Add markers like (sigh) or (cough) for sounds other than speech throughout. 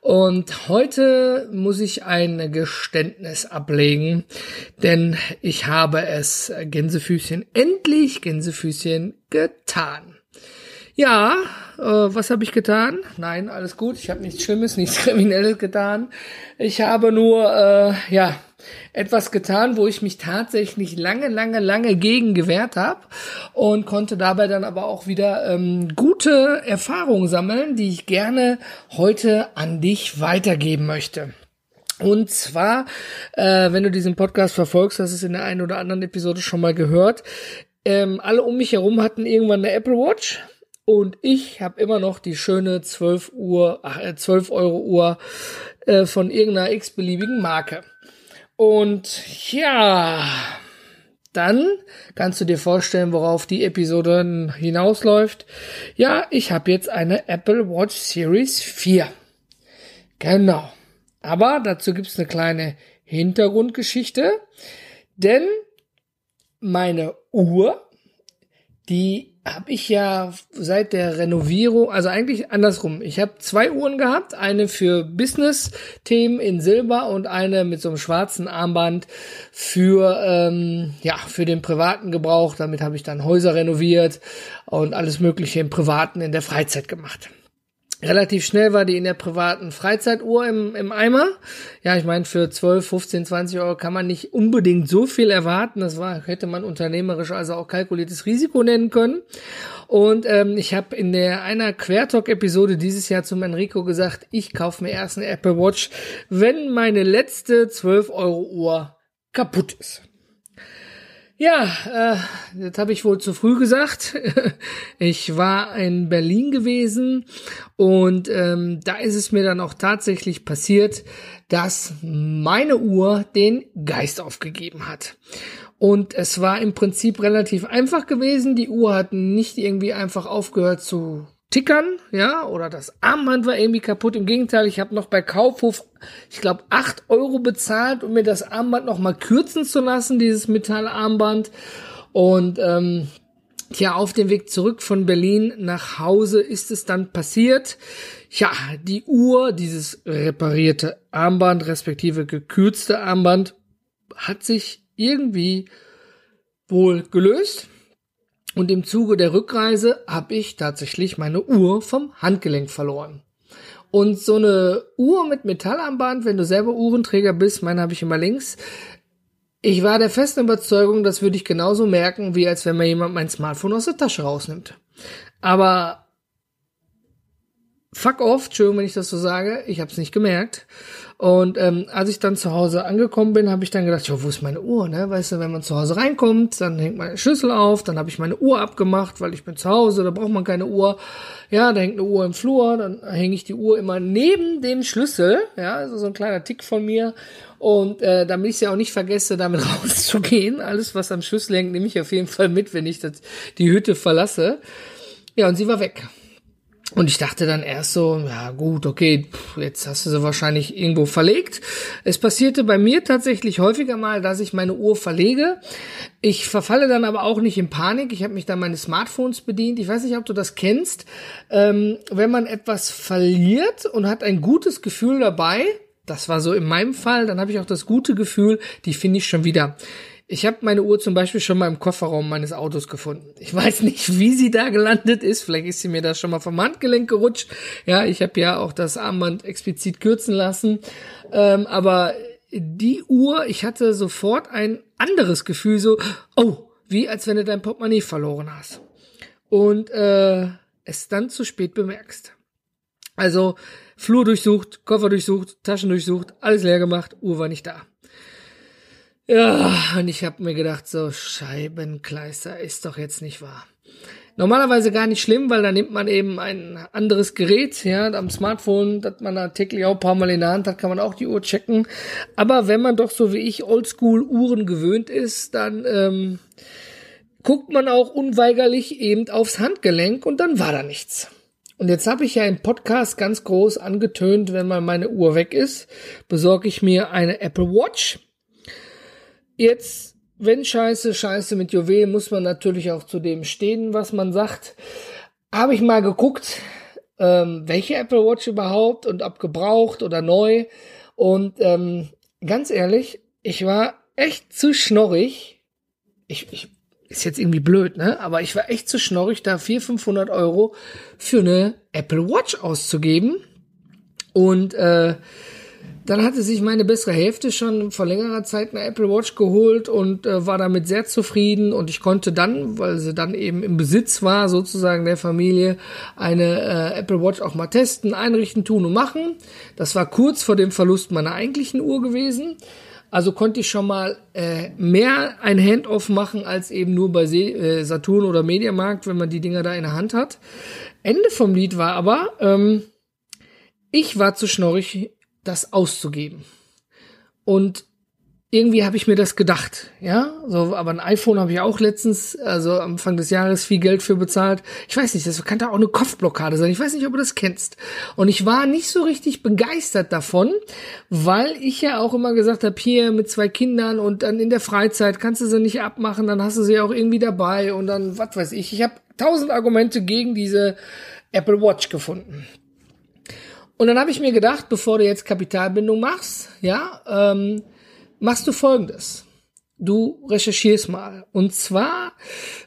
Und heute muss ich ein Geständnis ablegen, denn ich habe es Gänsefüßchen endlich Gänsefüßchen getan. Ja, äh, was habe ich getan? Nein, alles gut. Ich habe nichts Schlimmes, (laughs) nichts Kriminelles getan. Ich habe nur, äh, ja, etwas getan, wo ich mich tatsächlich lange, lange, lange gegen gewehrt habe und konnte dabei dann aber auch wieder ähm, gute Erfahrungen sammeln, die ich gerne heute an dich weitergeben möchte. Und zwar, äh, wenn du diesen Podcast verfolgst, hast du es in der einen oder anderen Episode schon mal gehört. Ähm, alle um mich herum hatten irgendwann eine Apple Watch und ich habe immer noch die schöne 12 Uhr, ach, 12 äh, Euro Uhr äh, von irgendeiner x-beliebigen Marke. Und ja, dann kannst du dir vorstellen, worauf die Episode hinausläuft. Ja, ich habe jetzt eine Apple Watch Series 4. Genau. Aber dazu gibt's eine kleine Hintergrundgeschichte. Denn meine Uhr, die habe ich ja seit der Renovierung, also eigentlich andersrum. Ich habe zwei Uhren gehabt, eine für Business-Themen in Silber und eine mit so einem schwarzen Armband für ähm, ja für den privaten Gebrauch. Damit habe ich dann Häuser renoviert und alles Mögliche im Privaten in der Freizeit gemacht. Relativ schnell war die in der privaten Freizeituhr im, im Eimer. Ja, ich meine, für 12, 15, 20 Euro kann man nicht unbedingt so viel erwarten. Das war, hätte man unternehmerisch also auch kalkuliertes Risiko nennen können. Und ähm, ich habe in der einer Quertalk-Episode dieses Jahr zum Enrico gesagt, ich kaufe mir erst eine Apple Watch, wenn meine letzte 12 Euro Uhr kaputt ist. Ja, äh, das habe ich wohl zu früh gesagt. (laughs) ich war in Berlin gewesen und ähm, da ist es mir dann auch tatsächlich passiert, dass meine Uhr den Geist aufgegeben hat. Und es war im Prinzip relativ einfach gewesen. Die Uhr hat nicht irgendwie einfach aufgehört zu tickern, ja, oder das Armband war irgendwie kaputt. Im Gegenteil, ich habe noch bei Kaufhof, ich glaube, acht Euro bezahlt, um mir das Armband noch mal kürzen zu lassen, dieses Metallarmband. Und ähm, ja, auf dem Weg zurück von Berlin nach Hause ist es dann passiert. Ja, die Uhr, dieses reparierte Armband, respektive gekürzte Armband, hat sich irgendwie wohl gelöst. Und im Zuge der Rückreise habe ich tatsächlich meine Uhr vom Handgelenk verloren. Und so eine Uhr mit Metallarmband, wenn du selber Uhrenträger bist, meine habe ich immer links. Ich war der festen Überzeugung, das würde ich genauso merken, wie als wenn mir jemand mein Smartphone aus der Tasche rausnimmt. Aber fuck off, Entschuldigung, wenn ich das so sage, ich habe es nicht gemerkt. Und ähm, als ich dann zu Hause angekommen bin, habe ich dann gedacht, ja, wo ist meine Uhr? Ne? Weißt du, wenn man zu Hause reinkommt, dann hängt meine Schlüssel auf, dann habe ich meine Uhr abgemacht, weil ich bin zu Hause, da braucht man keine Uhr. Ja, da hängt eine Uhr im Flur, dann hänge ich die Uhr immer neben den Schlüssel, ja, also so ein kleiner Tick von mir. Und äh, damit ich ja auch nicht vergesse, damit (laughs) rauszugehen, alles, was am Schlüssel hängt, nehme ich auf jeden Fall mit, wenn ich das, die Hütte verlasse. Ja, und sie war weg. Und ich dachte dann erst so, ja gut, okay, jetzt hast du sie wahrscheinlich irgendwo verlegt. Es passierte bei mir tatsächlich häufiger mal, dass ich meine Uhr verlege. Ich verfalle dann aber auch nicht in Panik. Ich habe mich dann meines Smartphones bedient. Ich weiß nicht, ob du das kennst. Ähm, wenn man etwas verliert und hat ein gutes Gefühl dabei, das war so in meinem Fall, dann habe ich auch das gute Gefühl, die finde ich schon wieder. Ich habe meine Uhr zum Beispiel schon mal im Kofferraum meines Autos gefunden. Ich weiß nicht, (laughs) wie sie da gelandet ist. Vielleicht ist sie mir da schon mal vom Handgelenk gerutscht. Ja, ich habe ja auch das Armband explizit kürzen lassen. Ähm, aber die Uhr, ich hatte sofort ein anderes Gefühl, so, oh, wie als wenn du dein Portemonnaie verloren hast. Und äh, es dann zu spät bemerkst. Also Flur durchsucht, Koffer durchsucht, Taschen durchsucht, alles leer gemacht, Uhr war nicht da. Ja, und ich habe mir gedacht, so Scheibenkleister ist doch jetzt nicht wahr. Normalerweise gar nicht schlimm, weil da nimmt man eben ein anderes Gerät, ja, am Smartphone, das man da täglich auch ein paar Mal in der Hand hat, kann man auch die Uhr checken. Aber wenn man doch so wie ich Oldschool-Uhren gewöhnt ist, dann ähm, guckt man auch unweigerlich eben aufs Handgelenk und dann war da nichts. Und jetzt habe ich ja im Podcast ganz groß angetönt, wenn mal meine Uhr weg ist, besorge ich mir eine Apple Watch. Jetzt, wenn Scheiße, Scheiße mit Juwelen, muss man natürlich auch zu dem stehen, was man sagt. Habe ich mal geguckt, ähm, welche Apple Watch überhaupt und ob gebraucht oder neu. Und ähm, ganz ehrlich, ich war echt zu schnorrig. Ich, ich ist jetzt irgendwie blöd, ne? Aber ich war echt zu schnorrig, da 400, 500 Euro für eine Apple Watch auszugeben. Und äh, dann hatte sich meine bessere Hälfte schon vor längerer Zeit eine Apple Watch geholt und äh, war damit sehr zufrieden. Und ich konnte dann, weil sie dann eben im Besitz war, sozusagen der Familie, eine äh, Apple Watch auch mal testen, einrichten, tun und machen. Das war kurz vor dem Verlust meiner eigentlichen Uhr gewesen. Also konnte ich schon mal äh, mehr ein Handoff machen als eben nur bei Se äh, Saturn oder Mediamarkt, wenn man die Dinger da in der Hand hat. Ende vom Lied war aber, ähm, ich war zu schnorrig, das auszugeben. Und irgendwie habe ich mir das gedacht, ja, so, aber ein iPhone habe ich auch letztens, also am Anfang des Jahres viel Geld für bezahlt. Ich weiß nicht, das kann da auch eine Kopfblockade sein. Ich weiß nicht, ob du das kennst. Und ich war nicht so richtig begeistert davon, weil ich ja auch immer gesagt habe, hier mit zwei Kindern und dann in der Freizeit kannst du sie nicht abmachen, dann hast du sie auch irgendwie dabei und dann, was weiß ich. Ich habe tausend Argumente gegen diese Apple Watch gefunden. Und dann habe ich mir gedacht, bevor du jetzt Kapitalbindung machst, ja, ähm, machst du folgendes. Du recherchierst mal. Und zwar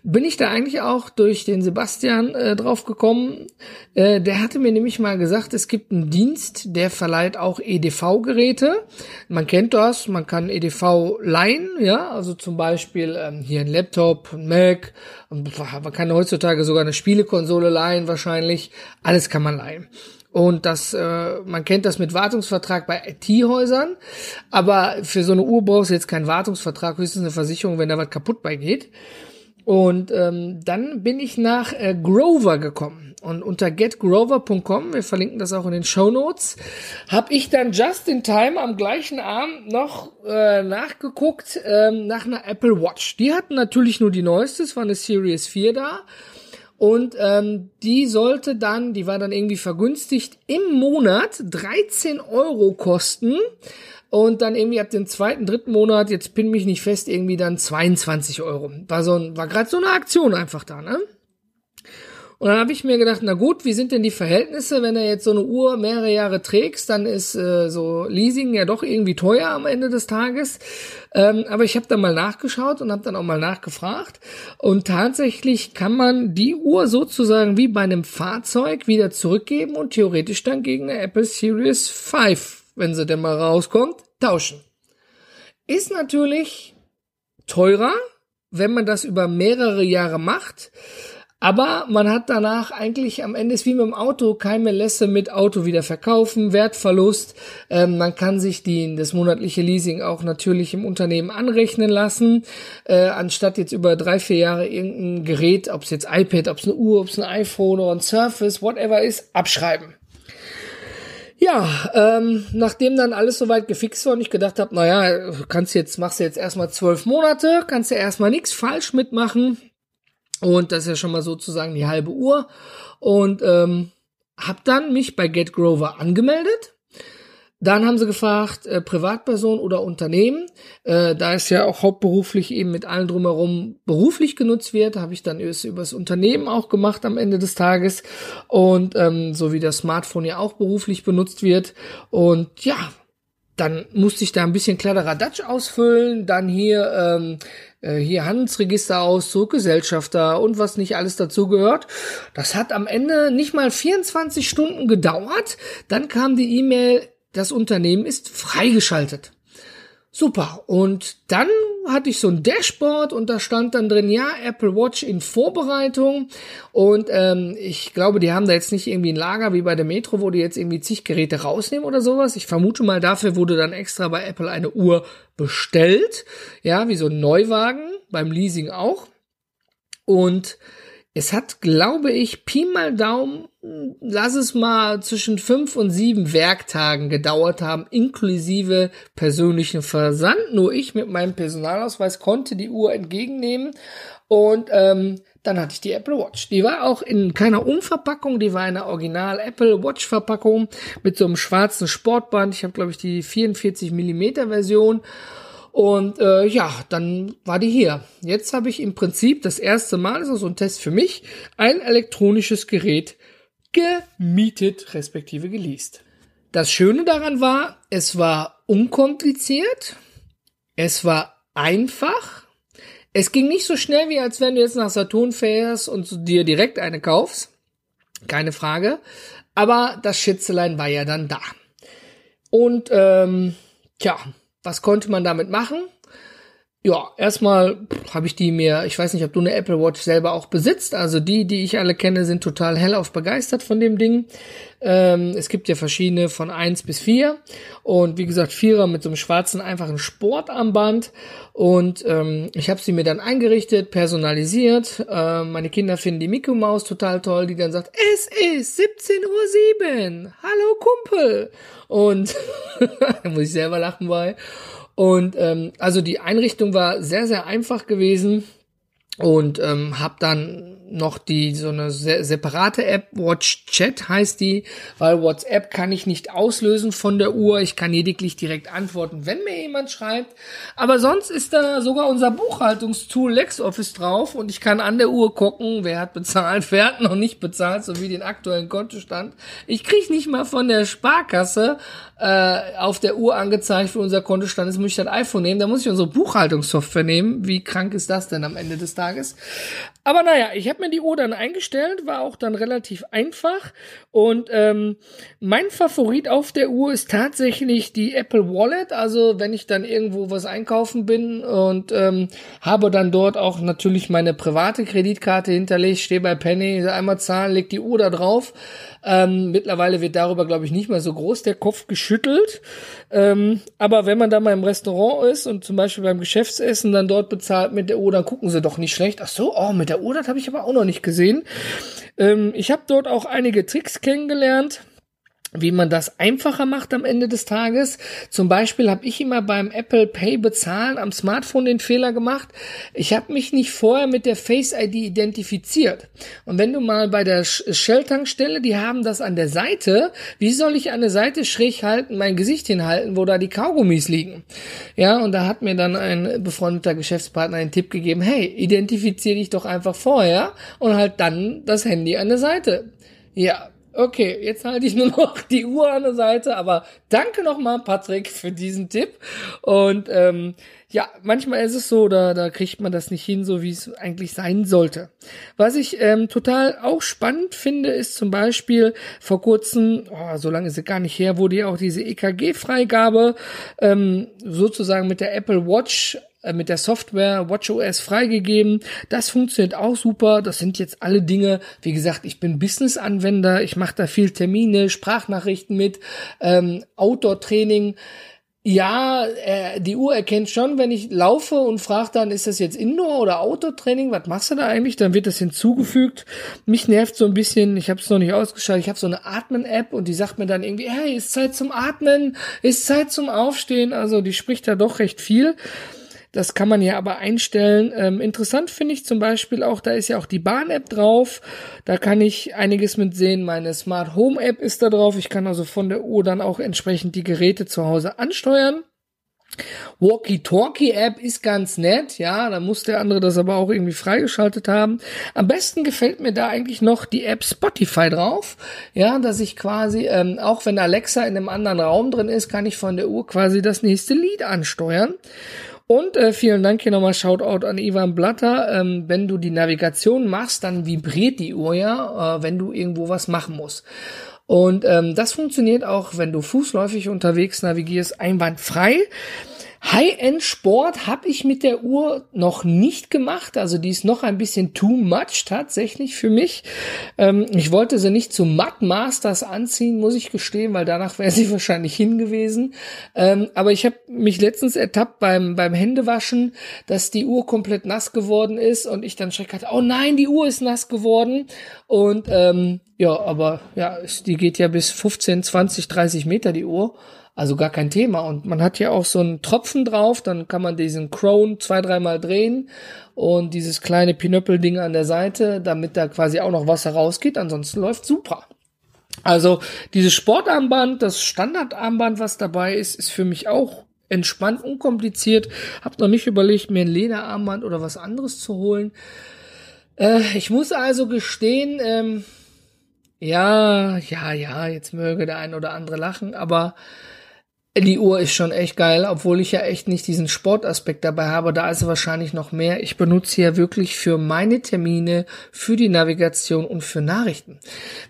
bin ich da eigentlich auch durch den Sebastian äh, drauf gekommen. Äh, der hatte mir nämlich mal gesagt, es gibt einen Dienst, der verleiht auch EDV-Geräte. Man kennt das, man kann EDV leihen, ja, also zum Beispiel ähm, hier ein Laptop, ein Mac, man kann heutzutage sogar eine Spielekonsole leihen wahrscheinlich. Alles kann man leihen. Und das, äh, man kennt das mit Wartungsvertrag bei IT-Häusern, aber für so eine Uhr brauchst du jetzt keinen Wartungsvertrag, höchstens eine Versicherung, wenn da was kaputt bei geht. Und ähm, dann bin ich nach äh, Grover gekommen. Und unter getgrover.com, wir verlinken das auch in den Show Notes, habe ich dann just in time am gleichen Abend noch äh, nachgeguckt ähm, nach einer Apple Watch. Die hatten natürlich nur die neueste, es war eine Series 4 da. Und ähm, die sollte dann, die war dann irgendwie vergünstigt, im Monat 13 Euro kosten. Und dann irgendwie ab dem zweiten, dritten Monat, jetzt pin mich nicht fest, irgendwie dann 22 Euro. War so ein, war gerade so eine Aktion einfach da, ne? Und dann habe ich mir gedacht, na gut, wie sind denn die Verhältnisse, wenn er jetzt so eine Uhr mehrere Jahre trägst, dann ist äh, so Leasing ja doch irgendwie teuer am Ende des Tages. Ähm, aber ich habe dann mal nachgeschaut und habe dann auch mal nachgefragt. Und tatsächlich kann man die Uhr sozusagen wie bei einem Fahrzeug wieder zurückgeben und theoretisch dann gegen eine Apple Series 5, wenn sie denn mal rauskommt, tauschen. Ist natürlich teurer, wenn man das über mehrere Jahre macht. Aber man hat danach eigentlich am Ende ist wie mit dem Auto keine Lässe mit Auto wieder verkaufen, Wertverlust. Ähm, man kann sich die, das monatliche Leasing auch natürlich im Unternehmen anrechnen lassen, äh, anstatt jetzt über drei, vier Jahre irgendein Gerät, ob es jetzt iPad, ob es eine Uhr, ob es ein iPhone oder ein Surface, whatever ist, abschreiben. Ja, ähm, nachdem dann alles soweit gefixt war und ich gedacht habe, naja, kannst jetzt, machst du jetzt erstmal zwölf Monate, kannst du erstmal nichts falsch mitmachen und das ist ja schon mal sozusagen die halbe Uhr. Und ähm, hab dann mich bei GetGrover angemeldet. Dann haben sie gefragt, äh, Privatperson oder Unternehmen. Äh, da es ja auch hauptberuflich eben mit allen drumherum beruflich genutzt wird, habe ich dann über das Unternehmen auch gemacht am Ende des Tages. Und ähm, so wie das Smartphone ja auch beruflich benutzt wird. Und ja, dann musste ich da ein bisschen Kladderadatsch ausfüllen, dann hier ähm, äh, hier Handelsregisterauszug, Gesellschafter und was nicht alles dazu gehört. Das hat am Ende nicht mal 24 Stunden gedauert. Dann kam die E-Mail, das Unternehmen ist freigeschaltet. Super. Und dann hatte ich so ein Dashboard und da stand dann drin, ja, Apple Watch in Vorbereitung. Und ähm, ich glaube, die haben da jetzt nicht irgendwie ein Lager wie bei der Metro, wo die jetzt irgendwie zig Geräte rausnehmen oder sowas. Ich vermute mal, dafür wurde dann extra bei Apple eine Uhr bestellt. Ja, wie so ein Neuwagen, beim Leasing auch. Und Es hat, glaube ich, Pi mal Daumen, lass es mal zwischen fünf und sieben Werktagen gedauert haben, inklusive persönlichen Versand. Nur ich mit meinem Personalausweis konnte die Uhr entgegennehmen und ähm, dann hatte ich die Apple Watch. Die war auch in keiner Umverpackung, die war eine Original Apple Watch Verpackung mit so einem schwarzen Sportband. Ich habe, glaube ich, die 44 Millimeter Version. Und äh, ja, dann war die hier. Jetzt habe ich im Prinzip das erste Mal, das ist so ein Test für mich, ein elektronisches Gerät gemietet, respektive geleast. Das Schöne daran war, es war unkompliziert, es war einfach, es ging nicht so schnell, wie als wenn du jetzt nach Saturn fährst und dir direkt eine kaufst. Keine Frage. Aber das Schätzelein war ja dann da. Und ähm, tja, was konnte man damit machen? Ja, erstmal habe ich die mir, ich weiß nicht, ob du eine Apple Watch selber auch besitzt. Also die, die ich alle kenne, sind total hellauf begeistert von dem Ding. Ähm, es gibt ja verschiedene von eins bis vier Und wie gesagt, Vierer mit so einem schwarzen, einfachen Sportarmband. Und ähm, ich habe sie mir dann eingerichtet, personalisiert. Ähm, meine Kinder finden die Mickey Maus total toll, die dann sagt, es ist 17.07 Uhr. Hallo Kumpel. Und (laughs) da muss ich selber lachen bei. Und ähm, also die Einrichtung war sehr, sehr einfach gewesen und ähm, habe dann noch die so eine se separate App Watch Chat heißt die, weil WhatsApp kann ich nicht auslösen von der Uhr, ich kann lediglich direkt antworten, wenn mir jemand schreibt, aber sonst ist da sogar unser Buchhaltungstool LexOffice drauf und ich kann an der Uhr gucken, wer hat bezahlt, (laughs) wer hat noch nicht bezahlt, sowie den aktuellen Kontostand. Ich krieg nicht mal von der Sparkasse äh, auf der Uhr angezeigt, für unser Kontostand ist, muss ich das iPhone nehmen, da muss ich unsere Buchhaltungssoftware nehmen. Wie krank ist das denn am Ende des Tages? Aber naja, ich habe mir die Uhr dann eingestellt, war auch dann relativ einfach. Und ähm, mein Favorit auf der Uhr ist tatsächlich die Apple Wallet. Also wenn ich dann irgendwo was einkaufen bin und ähm, habe dann dort auch natürlich meine private Kreditkarte hinterlegt, stehe bei Penny, einmal zahlen, leg die Uhr da drauf. Ähm, mittlerweile wird darüber, glaube ich, nicht mehr so groß der Kopf geschüttelt. Ähm, aber wenn man da mal im Restaurant ist und zum Beispiel beim Geschäftsessen dann dort bezahlt mit der Uhr, dann gucken sie doch nicht schlecht. Ach so, oh, mit der Uhr, das habe ich aber auch noch nicht gesehen. Ähm, ich habe dort auch einige Tricks kennengelernt wie man das einfacher macht am Ende des Tages. Zum Beispiel habe ich immer beim Apple Pay bezahlen am Smartphone den Fehler gemacht. Ich habe mich nicht vorher mit der Face ID identifiziert. Und wenn du mal bei der Shell-Tankstelle, die haben das an der Seite, wie soll ich an der Seite schräg halten, mein Gesicht hinhalten, wo da die Kaugummis liegen? Ja, und da hat mir dann ein befreundeter Geschäftspartner einen Tipp gegeben, hey, identifiziere dich doch einfach vorher und halt dann das Handy an der Seite. Ja, Okay, jetzt halte ich nur noch die Uhr an der Seite, aber danke nochmal, Patrick, für diesen Tipp. Und ähm, ja, manchmal ist es so, da, da kriegt man das nicht hin, so wie es eigentlich sein sollte. Was ich ähm, total auch spannend finde, ist zum Beispiel vor kurzem, oh, so lange ist es gar nicht her, wurde ja auch diese EKG-Freigabe ähm, sozusagen mit der Apple Watch mit der Software WatchOS freigegeben. Das funktioniert auch super. Das sind jetzt alle Dinge. Wie gesagt, ich bin Business-Anwender. Ich mache da viel Termine, Sprachnachrichten mit, ähm, Outdoor-Training. Ja, äh, die Uhr erkennt schon, wenn ich laufe und frage dann, ist das jetzt Indoor- oder Outdoor-Training? Was machst du da eigentlich? Dann wird das hinzugefügt. Mich nervt so ein bisschen, ich habe es noch nicht ausgeschaltet, ich habe so eine Atmen-App und die sagt mir dann irgendwie, hey, ist Zeit zum Atmen, ist Zeit zum Aufstehen. Also die spricht da doch recht viel. Das kann man ja aber einstellen. Ähm, interessant finde ich zum Beispiel auch, da ist ja auch die Bahn-App drauf. Da kann ich einiges mit sehen. Meine Smart Home App ist da drauf. Ich kann also von der Uhr dann auch entsprechend die Geräte zu Hause ansteuern. Walkie-Talkie-App ist ganz nett, ja, da muss der andere das aber auch irgendwie freigeschaltet haben. Am besten gefällt mir da eigentlich noch die App Spotify drauf, ja, dass ich quasi, ähm, auch wenn Alexa in einem anderen Raum drin ist, kann ich von der Uhr quasi das nächste Lied ansteuern. Und äh, vielen Dank hier nochmal Shoutout an Ivan Blatter. Ähm, wenn du die Navigation machst, dann vibriert die Uhr ja, äh, wenn du irgendwo was machen musst. Und ähm, das funktioniert auch, wenn du fußläufig unterwegs navigierst, einwandfrei. High-End-Sport habe ich mit der Uhr noch nicht gemacht. Also die ist noch ein bisschen too much tatsächlich für mich. Ähm, ich wollte sie nicht zu Matt Masters anziehen, muss ich gestehen, weil danach wäre sie (laughs) wahrscheinlich hingewiesen. Ähm, aber ich habe mich letztens ertappt beim, beim Händewaschen, dass die Uhr komplett nass geworden ist und ich dann schreck hatte, oh nein, die Uhr ist nass geworden. Und ähm, ja, aber ja, die geht ja bis 15, 20, 30 Meter die Uhr. Also gar kein Thema. Und man hat ja auch so einen Tropfen drauf, dann kann man diesen Crown zwei, dreimal drehen und dieses kleine Pinöppelding an der Seite, damit da quasi auch noch Wasser rausgeht. Ansonsten läuft super. Also dieses Sportarmband, das Standardarmband, was dabei ist, ist für mich auch entspannt, unkompliziert. Hab noch nicht überlegt, mir ein Lederarmband oder was anderes zu holen. Äh, ich muss also gestehen, ähm, ja, ja, ja, jetzt möge der ein oder andere lachen, aber die Uhr ist schon echt geil, obwohl ich ja echt nicht diesen Sportaspekt dabei habe. Da ist wahrscheinlich noch mehr. Ich benutze ja wirklich für meine Termine, für die Navigation und für Nachrichten.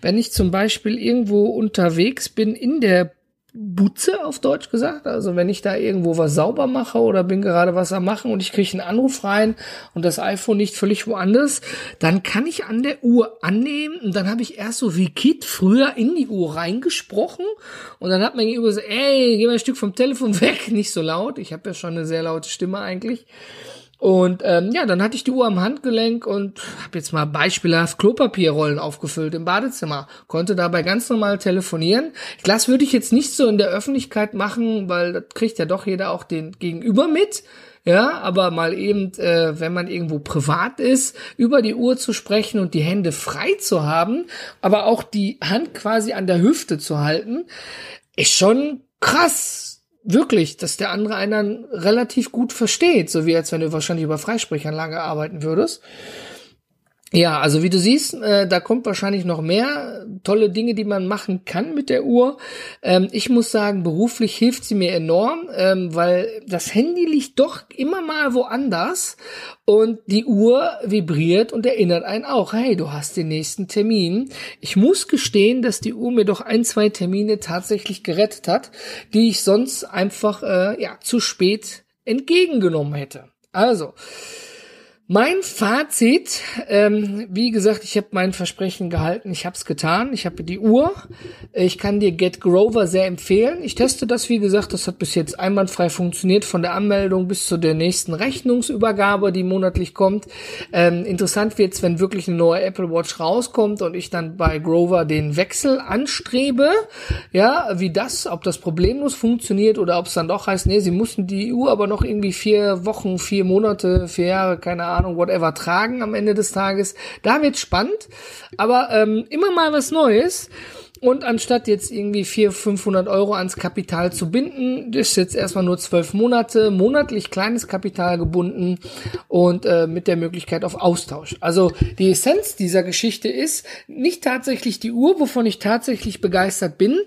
Wenn ich zum Beispiel irgendwo unterwegs bin in der Butze auf Deutsch gesagt. Also wenn ich da irgendwo was sauber mache oder bin gerade was am machen und ich kriege einen Anruf rein und das iPhone nicht völlig woanders, dann kann ich an der Uhr annehmen und dann habe ich erst so wie Kit früher in die Uhr reingesprochen und dann hat man gegenüber so, ey, geh mal ein Stück vom Telefon weg, (laughs) nicht so laut. Ich habe ja schon eine sehr laute Stimme eigentlich. Und ähm, ja, dann hatte ich die Uhr am Handgelenk und habe jetzt mal beispielhaft Klopapierrollen aufgefüllt im Badezimmer. Konnte dabei ganz normal telefonieren. Das würde ich jetzt nicht so in der Öffentlichkeit machen, weil das kriegt ja doch jeder auch den Gegenüber mit. Ja, aber mal eben, äh, wenn man irgendwo privat ist, über die Uhr zu sprechen und die Hände frei zu haben, aber auch die Hand quasi an der Hüfte zu halten, ist schon krass wirklich, dass der andere einen relativ gut versteht, so wie als wenn du wahrscheinlich über Freisprechanlage arbeiten würdest. Ja, also wie du siehst, äh, da kommt wahrscheinlich noch mehr tolle Dinge, die man machen kann mit der Uhr. Ähm, ich muss sagen, beruflich hilft sie mir enorm, ähm, weil das Handy liegt doch immer mal woanders und die Uhr vibriert und erinnert einen auch, hey, du hast den nächsten Termin. Ich muss gestehen, dass die Uhr mir doch ein, zwei Termine tatsächlich gerettet hat, die ich sonst einfach äh, ja zu spät entgegengenommen hätte. Also, mein Fazit, ähm, wie gesagt, ich habe mein Versprechen gehalten, ich habe es getan, ich habe die Uhr. Ich kann dir Get Grover sehr empfehlen. Ich teste das, wie gesagt, das hat bis jetzt einwandfrei funktioniert, von der Anmeldung bis zu der nächsten Rechnungsübergabe, die monatlich kommt. Ähm, interessant wird's, wenn wirklich eine neue Apple Watch rauskommt und ich dann bei Grover den Wechsel anstrebe. Ja, wie das, ob das problemlos funktioniert oder ob es dann doch heißt, nee, sie mussten die Uhr aber noch irgendwie vier Wochen, vier Monate, vier Jahre, keine Ahnung, Ahnung, whatever tragen am Ende des Tages. Da wird spannend, aber ähm, immer mal was Neues. Und anstatt jetzt irgendwie 400, 500 Euro ans Kapital zu binden, ist jetzt erstmal nur zwölf Monate, monatlich kleines Kapital gebunden und äh, mit der Möglichkeit auf Austausch. Also die Essenz dieser Geschichte ist nicht tatsächlich die Uhr, wovon ich tatsächlich begeistert bin,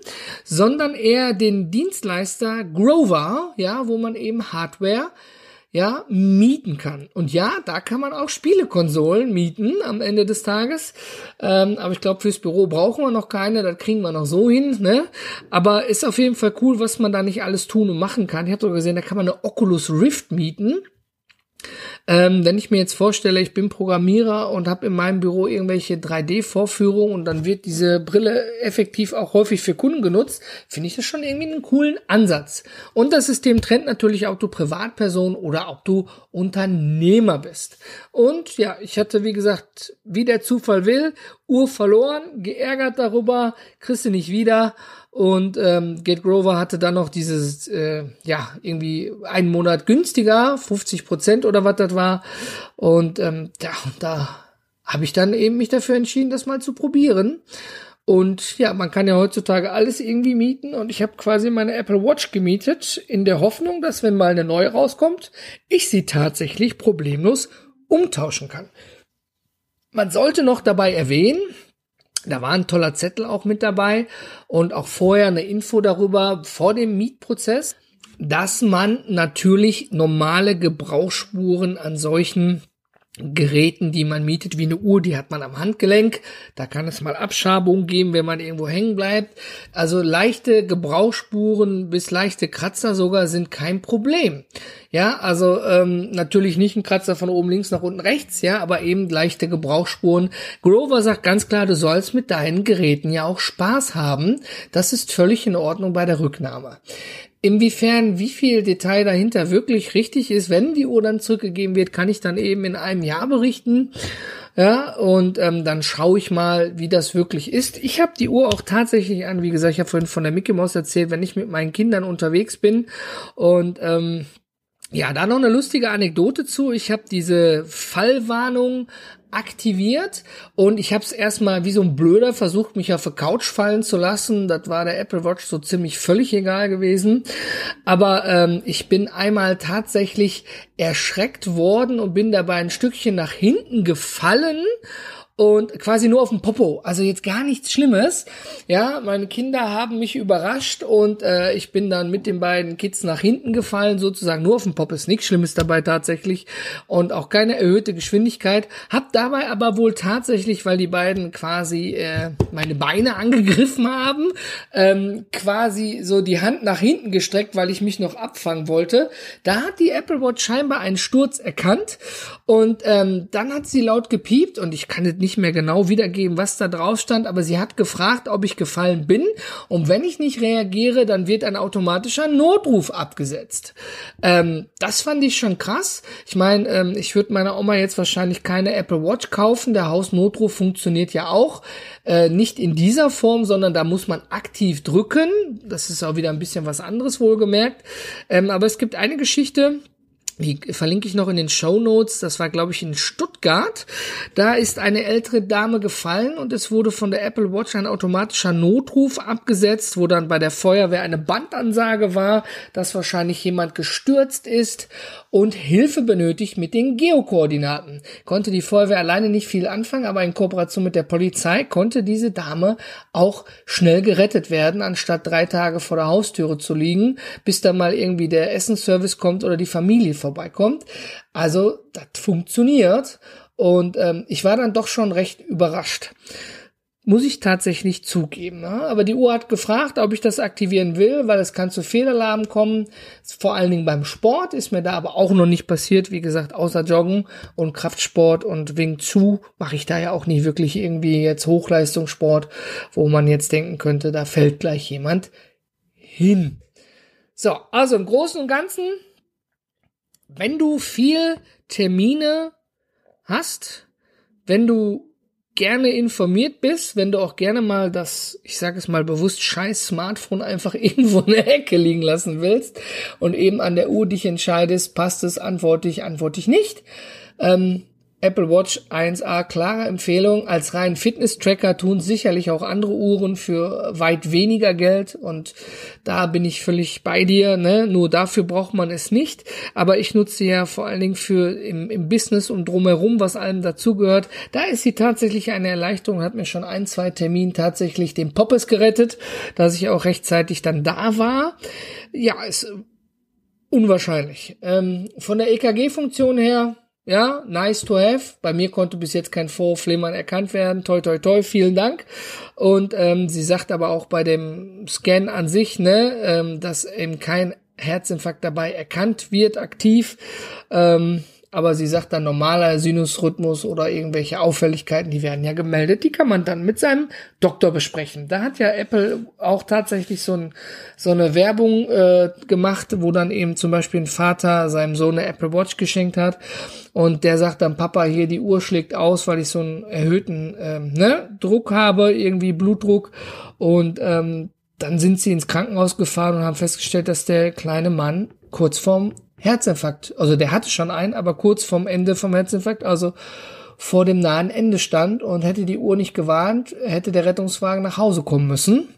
sondern eher den Dienstleister Grover, ja, wo man eben Hardware ja, mieten kann. Und ja, da kann man auch Spielekonsolen mieten am Ende des Tages. Ähm, aber ich glaube, fürs Büro brauchen wir noch keine, das kriegen wir noch so hin, ne? Aber ist auf jeden Fall cool, was man da nicht alles tun und machen kann. Ich habe sogar gesehen, da kann man eine Oculus Rift mieten. Ähm, wenn ich mir jetzt vorstelle, ich bin Programmierer und habe in meinem Büro irgendwelche 3D-Vorführungen und dann wird diese Brille effektiv auch häufig für Kunden genutzt, finde ich das schon irgendwie einen coolen Ansatz. Und das System trennt natürlich, ob du Privatperson oder ob du Unternehmer bist. Und ja, ich hatte, wie gesagt, wie der Zufall will, Uhr verloren, geärgert darüber, kriegst du nicht wieder. Und ähm, Gate Grover hatte dann noch dieses, äh, ja, irgendwie einen Monat günstiger, 50 Prozent oder was das war. Und ähm, ja, da habe ich dann eben mich dafür entschieden, das mal zu probieren. Und ja, man kann ja heutzutage alles irgendwie mieten und ich habe quasi meine Apple Watch gemietet in der Hoffnung, dass wenn mal eine neue rauskommt, ich sie tatsächlich problemlos umtauschen kann. Man sollte noch dabei erwähnen, da war ein toller Zettel auch mit dabei und auch vorher eine Info darüber vor dem Mietprozess, dass man natürlich normale Gebrauchsspuren an solchen Geräten, die man mietet, wie eine Uhr, die hat man am Handgelenk. Da kann es mal Abschabungen geben, wenn man irgendwo hängen bleibt. Also leichte Gebrauchsspuren bis leichte Kratzer sogar sind kein Problem. Ja, also ähm, natürlich nicht ein Kratzer von oben links nach unten rechts, ja, aber eben leichte Gebrauchsspuren. Grover sagt ganz klar, du sollst mit deinen Geräten ja auch Spaß haben. Das ist völlig in Ordnung bei der Rücknahme. Inwiefern, wie viel Detail dahinter wirklich richtig ist, wenn die Uhr dann zurückgegeben wird, kann ich dann eben in einem Jahr berichten. Ja, und ähm, dann schaue ich mal, wie das wirklich ist. Ich habe die Uhr auch tatsächlich an, wie gesagt, ich habe vorhin von der Mickey Mouse erzählt, wenn ich mit meinen Kindern unterwegs bin und ähm, ja, da noch eine lustige Anekdote zu. Ich habe diese Fallwarnung aktiviert und ich habe es erstmal wie so ein Blöder versucht, mich auf der Couch fallen zu lassen. Das war der Apple Watch so ziemlich völlig egal gewesen. Aber ähm, ich bin einmal tatsächlich erschreckt worden und bin dabei ein Stückchen nach hinten gefallen und quasi nur auf dem Popo. Also jetzt gar nichts Schlimmes. Ja, meine Kinder haben mich überrascht und äh, ich bin dann mit den beiden Kids nach hinten gefallen, sozusagen nur auf dem Popo. Ist nichts Schlimmes dabei tatsächlich und auch keine erhöhte Geschwindigkeit. Hab dabei aber wohl tatsächlich, weil die beiden quasi äh, meine Beine angegriffen haben, ähm, quasi so die Hand nach hinten gestreckt, weil ich mich noch abfangen wollte. Da hat die Apple Watch scheinbar einen Sturz erkannt und ähm, dann hat sie laut gepiept und ich kann mehr genau wiedergeben, was da drauf stand, aber sie hat gefragt, ob ich gefallen bin. Und wenn ich nicht reagiere, dann wird ein automatischer Notruf abgesetzt. Ähm, das fand ich schon krass. Ich meine, ähm, ich würde meiner Oma jetzt wahrscheinlich keine Apple Watch kaufen. Der Hausnotruf funktioniert ja auch. Äh, nicht in dieser Form, sondern da muss man aktiv drücken. Das ist auch wieder ein bisschen was anderes wohlgemerkt. Ähm, aber es gibt eine Geschichte, die verlinke ich noch in den Show Notes. Das war, glaube ich, in Stuttgart. Da ist eine ältere Dame gefallen und es wurde von der Apple Watch ein automatischer Notruf abgesetzt, wo dann bei der Feuerwehr eine Bandansage war, dass wahrscheinlich jemand gestürzt ist und Hilfe benötigt mit den Geokoordinaten. Konnte die Feuerwehr alleine nicht viel anfangen, aber in Kooperation mit der Polizei konnte diese Dame auch schnell gerettet werden, anstatt drei Tage vor der Haustüre zu liegen, bis dann mal irgendwie der Essensservice kommt oder die Familie vorbeikommt. Also das funktioniert und ähm, ich war dann doch schon recht überrascht. Muss ich tatsächlich zugeben. Ne? Aber die Uhr hat gefragt, ob ich das aktivieren will, weil es kann zu Fehlalarm kommen. Vor allen Dingen beim Sport ist mir da aber auch noch nicht passiert. Wie gesagt, außer Joggen und Kraftsport und Wing Zu mache ich da ja auch nicht wirklich irgendwie jetzt Hochleistungssport, wo man jetzt denken könnte, da fällt gleich jemand hin. So, also im Großen und Ganzen wenn du viel Termine hast, wenn du gerne informiert bist, wenn du auch gerne mal das, ich sage es mal bewusst, scheiß Smartphone einfach (laughs) irgendwo in der Ecke liegen lassen willst und eben an der Uhr dich entscheidest, passt es, antworte ich, antworte ich nicht, ähm, Apple Watch 1A klare Empfehlung. Als rein Fitness-Tracker tun sicherlich auch andere Uhren für weit weniger Geld und da bin ich völlig bei dir. Ne? Nur dafür braucht man es nicht. Aber ich nutze ja vor allen Dingen für im, im Business und drumherum, was allem dazugehört. Da ist sie tatsächlich eine Erleichterung. Hat mir schon ein, zwei Terminen tatsächlich den Poppes gerettet, dass ich auch rechtzeitig dann da war. Ja, ist unwahrscheinlich. Ähm, von der EKG-Funktion her ja, nice to have. Bei mir konnte bis jetzt kein Vorflimmern erkannt werden. Toi, toi, toi, vielen Dank. Und ähm, sie sagt aber auch bei dem Scan an sich, ne, ähm, dass eben kein Herzinfarkt dabei erkannt wird, aktiv. Ähm, aber sie sagt dann normaler Sinusrhythmus oder irgendwelche Auffälligkeiten, die werden ja gemeldet, die kann man dann mit seinem Doktor besprechen. Da hat ja Apple auch tatsächlich so, ein, so eine Werbung äh, gemacht, wo dann eben zum Beispiel ein Vater seinem Sohn eine Apple Watch geschenkt hat und der sagt dann, Papa, hier die Uhr schlägt aus, weil ich so einen erhöhten ähm, ne, Druck habe, irgendwie Blutdruck und ähm, dann sind sie ins Krankenhaus gefahren und haben festgestellt, dass der kleine Mann kurz vorm Herzinfarkt, also der hatte schon einen, aber kurz vorm Ende vom Herzinfarkt, also vor dem nahen Ende stand und hätte die Uhr nicht gewarnt, hätte der Rettungswagen nach Hause kommen müssen.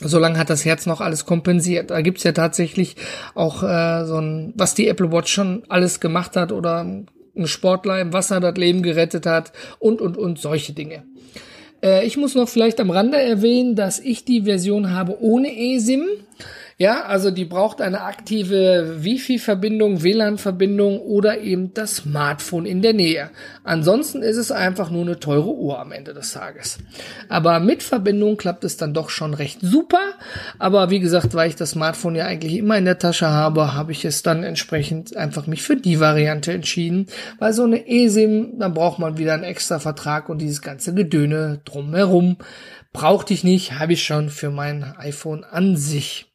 Solange hat das Herz noch alles kompensiert. Da gibt's ja tatsächlich auch äh, so ein, was die Apple Watch schon alles gemacht hat oder ein Sportler im Wasser das Leben gerettet hat und und und solche Dinge. Äh, ich muss noch vielleicht am Rande erwähnen, dass ich die Version habe ohne eSIM. Ja, also die braucht eine aktive Wi-Fi-Verbindung, WLAN-Verbindung oder eben das Smartphone in der Nähe. Ansonsten ist es einfach nur eine teure Uhr am Ende des Tages. Aber mit Verbindung klappt es dann doch schon recht super. Aber wie gesagt, weil ich das Smartphone ja eigentlich immer in der Tasche habe, habe ich es dann entsprechend einfach mich für die Variante entschieden. Weil so eine eSIM, dann braucht man wieder einen extra Vertrag und dieses ganze Gedöne drumherum. Brauchte ich nicht, habe ich schon für mein iPhone an sich.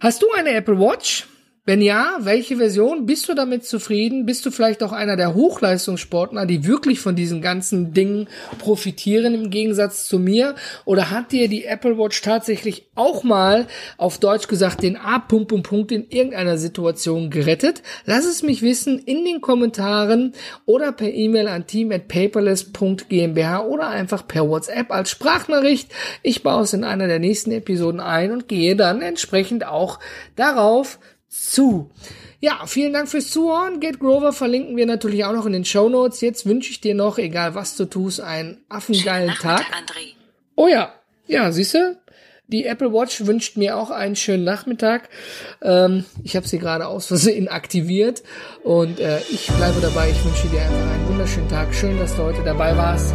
Hast du eine Apple Watch? Wenn ja, welche Version? Bist du damit zufrieden? Bist du vielleicht auch einer der Hochleistungssportler, die wirklich von diesen ganzen Dingen profitieren im Gegensatz zu mir? Oder hat dir die Apple Watch tatsächlich auch mal auf Deutsch gesagt den A-Punkt und Punkt in irgendeiner Situation gerettet? Lass es mich wissen in den Kommentaren oder per E-Mail an team@paperless.gmbh oder einfach per WhatsApp als Sprachnachricht. Ich baue es in einer der nächsten Episoden ein und gehe dann entsprechend auch darauf zu. Ja, vielen Dank fürs Zuhören. Get Grover verlinken wir natürlich auch noch in den Show Notes. Jetzt wünsche ich dir noch, egal was du tust, einen affengeilen Tag. André. Oh ja, ja, siehst du? Die Apple Watch wünscht mir auch einen schönen Nachmittag. Ähm, ich habe sie gerade aus Versehen (laughs) aktiviert und äh, ich bleibe dabei. Ich wünsche dir einfach einen wunderschönen Tag. Schön, dass du heute dabei warst.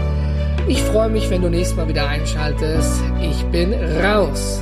Ich freue mich, wenn du nächstes Mal wieder einschaltest. Ich bin raus.